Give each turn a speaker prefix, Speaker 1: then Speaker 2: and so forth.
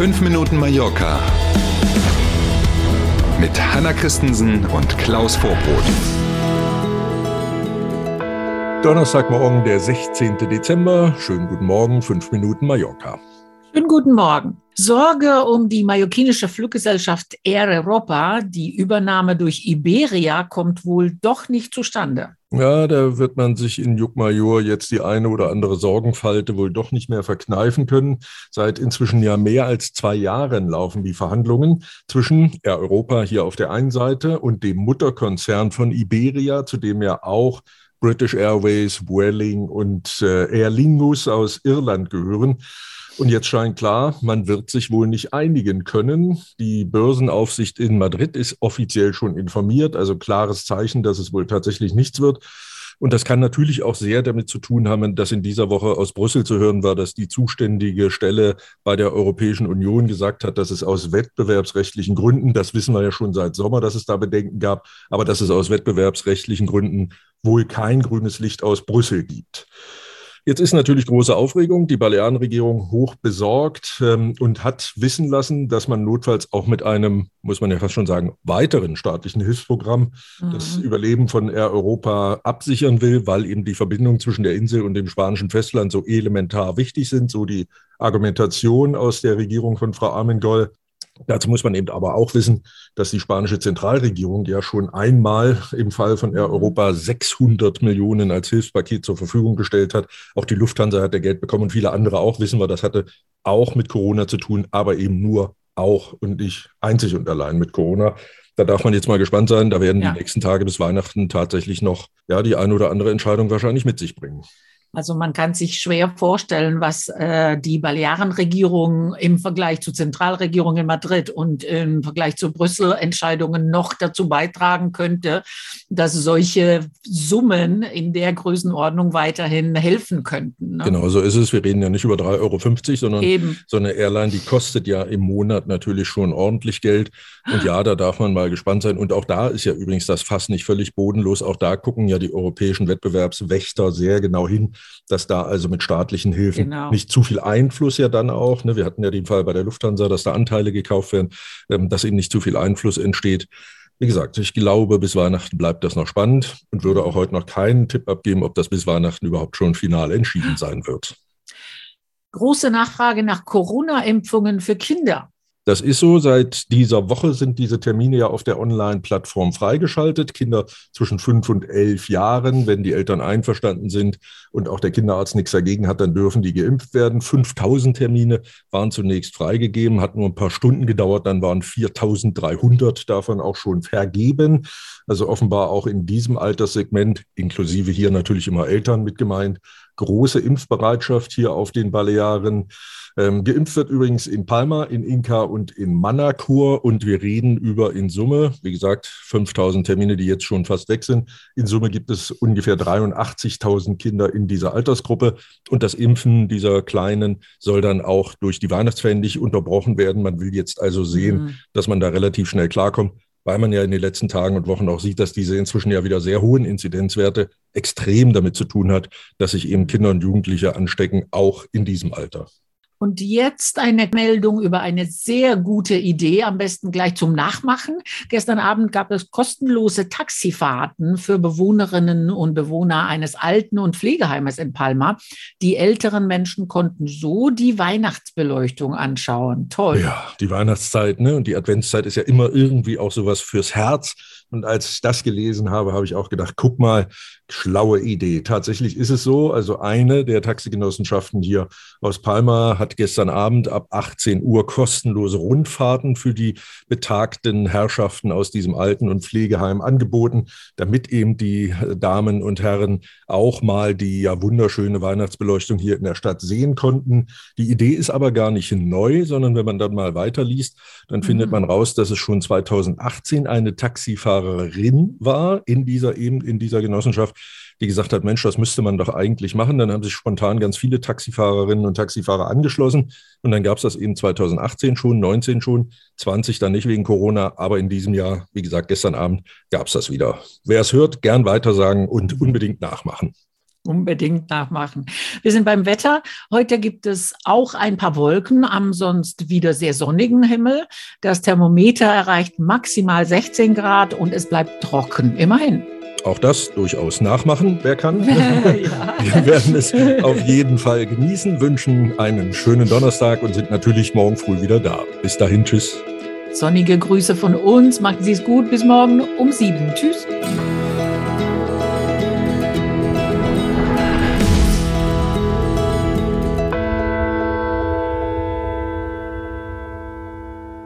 Speaker 1: 5 Minuten Mallorca mit Hanna Christensen und Klaus Vorbrot.
Speaker 2: Donnerstagmorgen, der 16. Dezember. Schönen guten Morgen, 5 Minuten Mallorca.
Speaker 3: Schönen guten Morgen. Sorge um die mallorquinische Fluggesellschaft Air Europa. Die Übernahme durch Iberia kommt wohl doch nicht zustande.
Speaker 2: Ja, da wird man sich in Juckmajor jetzt die eine oder andere Sorgenfalte wohl doch nicht mehr verkneifen können. Seit inzwischen ja mehr als zwei Jahren laufen die Verhandlungen zwischen Air Europa hier auf der einen Seite und dem Mutterkonzern von Iberia, zu dem ja auch British Airways, Vueling und äh, Aer Lingus aus Irland gehören. Und jetzt scheint klar, man wird sich wohl nicht einigen können. Die Börsenaufsicht in Madrid ist offiziell schon informiert, also klares Zeichen, dass es wohl tatsächlich nichts wird. Und das kann natürlich auch sehr damit zu tun haben, dass in dieser Woche aus Brüssel zu hören war, dass die zuständige Stelle bei der Europäischen Union gesagt hat, dass es aus wettbewerbsrechtlichen Gründen, das wissen wir ja schon seit Sommer, dass es da Bedenken gab, aber dass es aus wettbewerbsrechtlichen Gründen wohl kein grünes Licht aus Brüssel gibt. Jetzt ist natürlich große Aufregung. Die Balearenregierung hoch besorgt ähm, und hat wissen lassen, dass man notfalls auch mit einem, muss man ja fast schon sagen, weiteren staatlichen Hilfsprogramm mhm. das Überleben von Air Europa absichern will, weil eben die Verbindungen zwischen der Insel und dem spanischen Festland so elementar wichtig sind. So die Argumentation aus der Regierung von Frau Armengol. Dazu muss man eben aber auch wissen, dass die spanische Zentralregierung ja schon einmal im Fall von Air Europa 600 Millionen als Hilfspaket zur Verfügung gestellt hat. Auch die Lufthansa hat ja Geld bekommen und viele andere auch, wissen wir, das hatte auch mit Corona zu tun, aber eben nur auch und nicht einzig und allein mit Corona. Da darf man jetzt mal gespannt sein. Da werden ja. die nächsten Tage bis Weihnachten tatsächlich noch ja, die eine oder andere Entscheidung wahrscheinlich mit sich bringen.
Speaker 3: Also man kann sich schwer vorstellen, was äh, die Balearenregierung im Vergleich zur Zentralregierung in Madrid und im Vergleich zu Brüssel Entscheidungen noch dazu beitragen könnte, dass solche Summen in der Größenordnung weiterhin helfen könnten.
Speaker 2: Ne? Genau, so ist es. Wir reden ja nicht über 3,50 Euro, sondern Eben. so eine Airline, die kostet ja im Monat natürlich schon ordentlich Geld. Und ja, da darf man mal gespannt sein. Und auch da ist ja übrigens das Fass nicht völlig bodenlos. Auch da gucken ja die europäischen Wettbewerbswächter sehr genau hin dass da also mit staatlichen Hilfen genau. nicht zu viel Einfluss ja dann auch, ne, wir hatten ja den Fall bei der Lufthansa, dass da Anteile gekauft werden, ähm, dass eben nicht zu viel Einfluss entsteht. Wie gesagt, ich glaube, bis Weihnachten bleibt das noch spannend und würde auch heute noch keinen Tipp abgeben, ob das bis Weihnachten überhaupt schon final entschieden sein wird.
Speaker 3: Große Nachfrage nach Corona-Impfungen für Kinder.
Speaker 2: Das ist so. Seit dieser Woche sind diese Termine ja auf der Online-Plattform freigeschaltet. Kinder zwischen fünf und elf Jahren, wenn die Eltern einverstanden sind und auch der Kinderarzt nichts dagegen hat, dann dürfen die geimpft werden. 5000 Termine waren zunächst freigegeben, hat nur ein paar Stunden gedauert, dann waren 4300 davon auch schon vergeben. Also offenbar auch in diesem Alterssegment, inklusive hier natürlich immer Eltern mit gemeint, große Impfbereitschaft hier auf den Balearen. Ähm, geimpft wird übrigens in Palma, in Inka und in Manacor und wir reden über in Summe, wie gesagt, 5000 Termine, die jetzt schon fast weg sind. In Summe gibt es ungefähr 83.000 Kinder in dieser Altersgruppe und das Impfen dieser Kleinen soll dann auch durch die Weihnachtsferien nicht unterbrochen werden. Man will jetzt also sehen, mhm. dass man da relativ schnell klarkommt weil man ja in den letzten Tagen und Wochen auch sieht, dass diese inzwischen ja wieder sehr hohen Inzidenzwerte extrem damit zu tun hat, dass sich eben Kinder und Jugendliche anstecken, auch in diesem Alter.
Speaker 3: Und jetzt eine Meldung über eine sehr gute Idee, am besten gleich zum Nachmachen. Gestern Abend gab es kostenlose Taxifahrten für Bewohnerinnen und Bewohner eines Alten- und Pflegeheimes in Palma. Die älteren Menschen konnten so die Weihnachtsbeleuchtung anschauen. Toll.
Speaker 2: Ja, die Weihnachtszeit ne? und die Adventszeit ist ja immer irgendwie auch sowas fürs Herz. Und als ich das gelesen habe, habe ich auch gedacht, guck mal, schlaue Idee. Tatsächlich ist es so. Also eine der Taxigenossenschaften hier aus Palma hat gestern Abend ab 18 Uhr kostenlose Rundfahrten für die betagten Herrschaften aus diesem Alten- und Pflegeheim angeboten, damit eben die Damen und Herren auch mal die ja wunderschöne Weihnachtsbeleuchtung hier in der Stadt sehen konnten. Die Idee ist aber gar nicht neu, sondern wenn man dann mal weiterliest, dann mhm. findet man raus, dass es schon 2018 eine Taxifahrerin war in dieser eben in dieser Genossenschaft, die gesagt hat, Mensch, das müsste man doch eigentlich machen. Dann haben sich spontan ganz viele Taxifahrerinnen und Taxifahrer angeschlossen. Und dann gab es das eben 2018 schon, 19 schon, 20 dann nicht wegen Corona. Aber in diesem Jahr, wie gesagt, gestern Abend gab es das wieder. Wer es hört, gern weitersagen und unbedingt nachmachen.
Speaker 3: Unbedingt nachmachen. Wir sind beim Wetter. Heute gibt es auch ein paar Wolken am sonst wieder sehr sonnigen Himmel. Das Thermometer erreicht maximal 16 Grad und es bleibt trocken. Immerhin.
Speaker 2: Auch das durchaus nachmachen, wer kann. ja. Wir werden es auf jeden Fall genießen, wünschen einen schönen Donnerstag und sind natürlich morgen früh wieder da. Bis dahin, tschüss.
Speaker 3: Sonnige Grüße von uns. Machen Sie es gut. Bis morgen um sieben. Tschüss.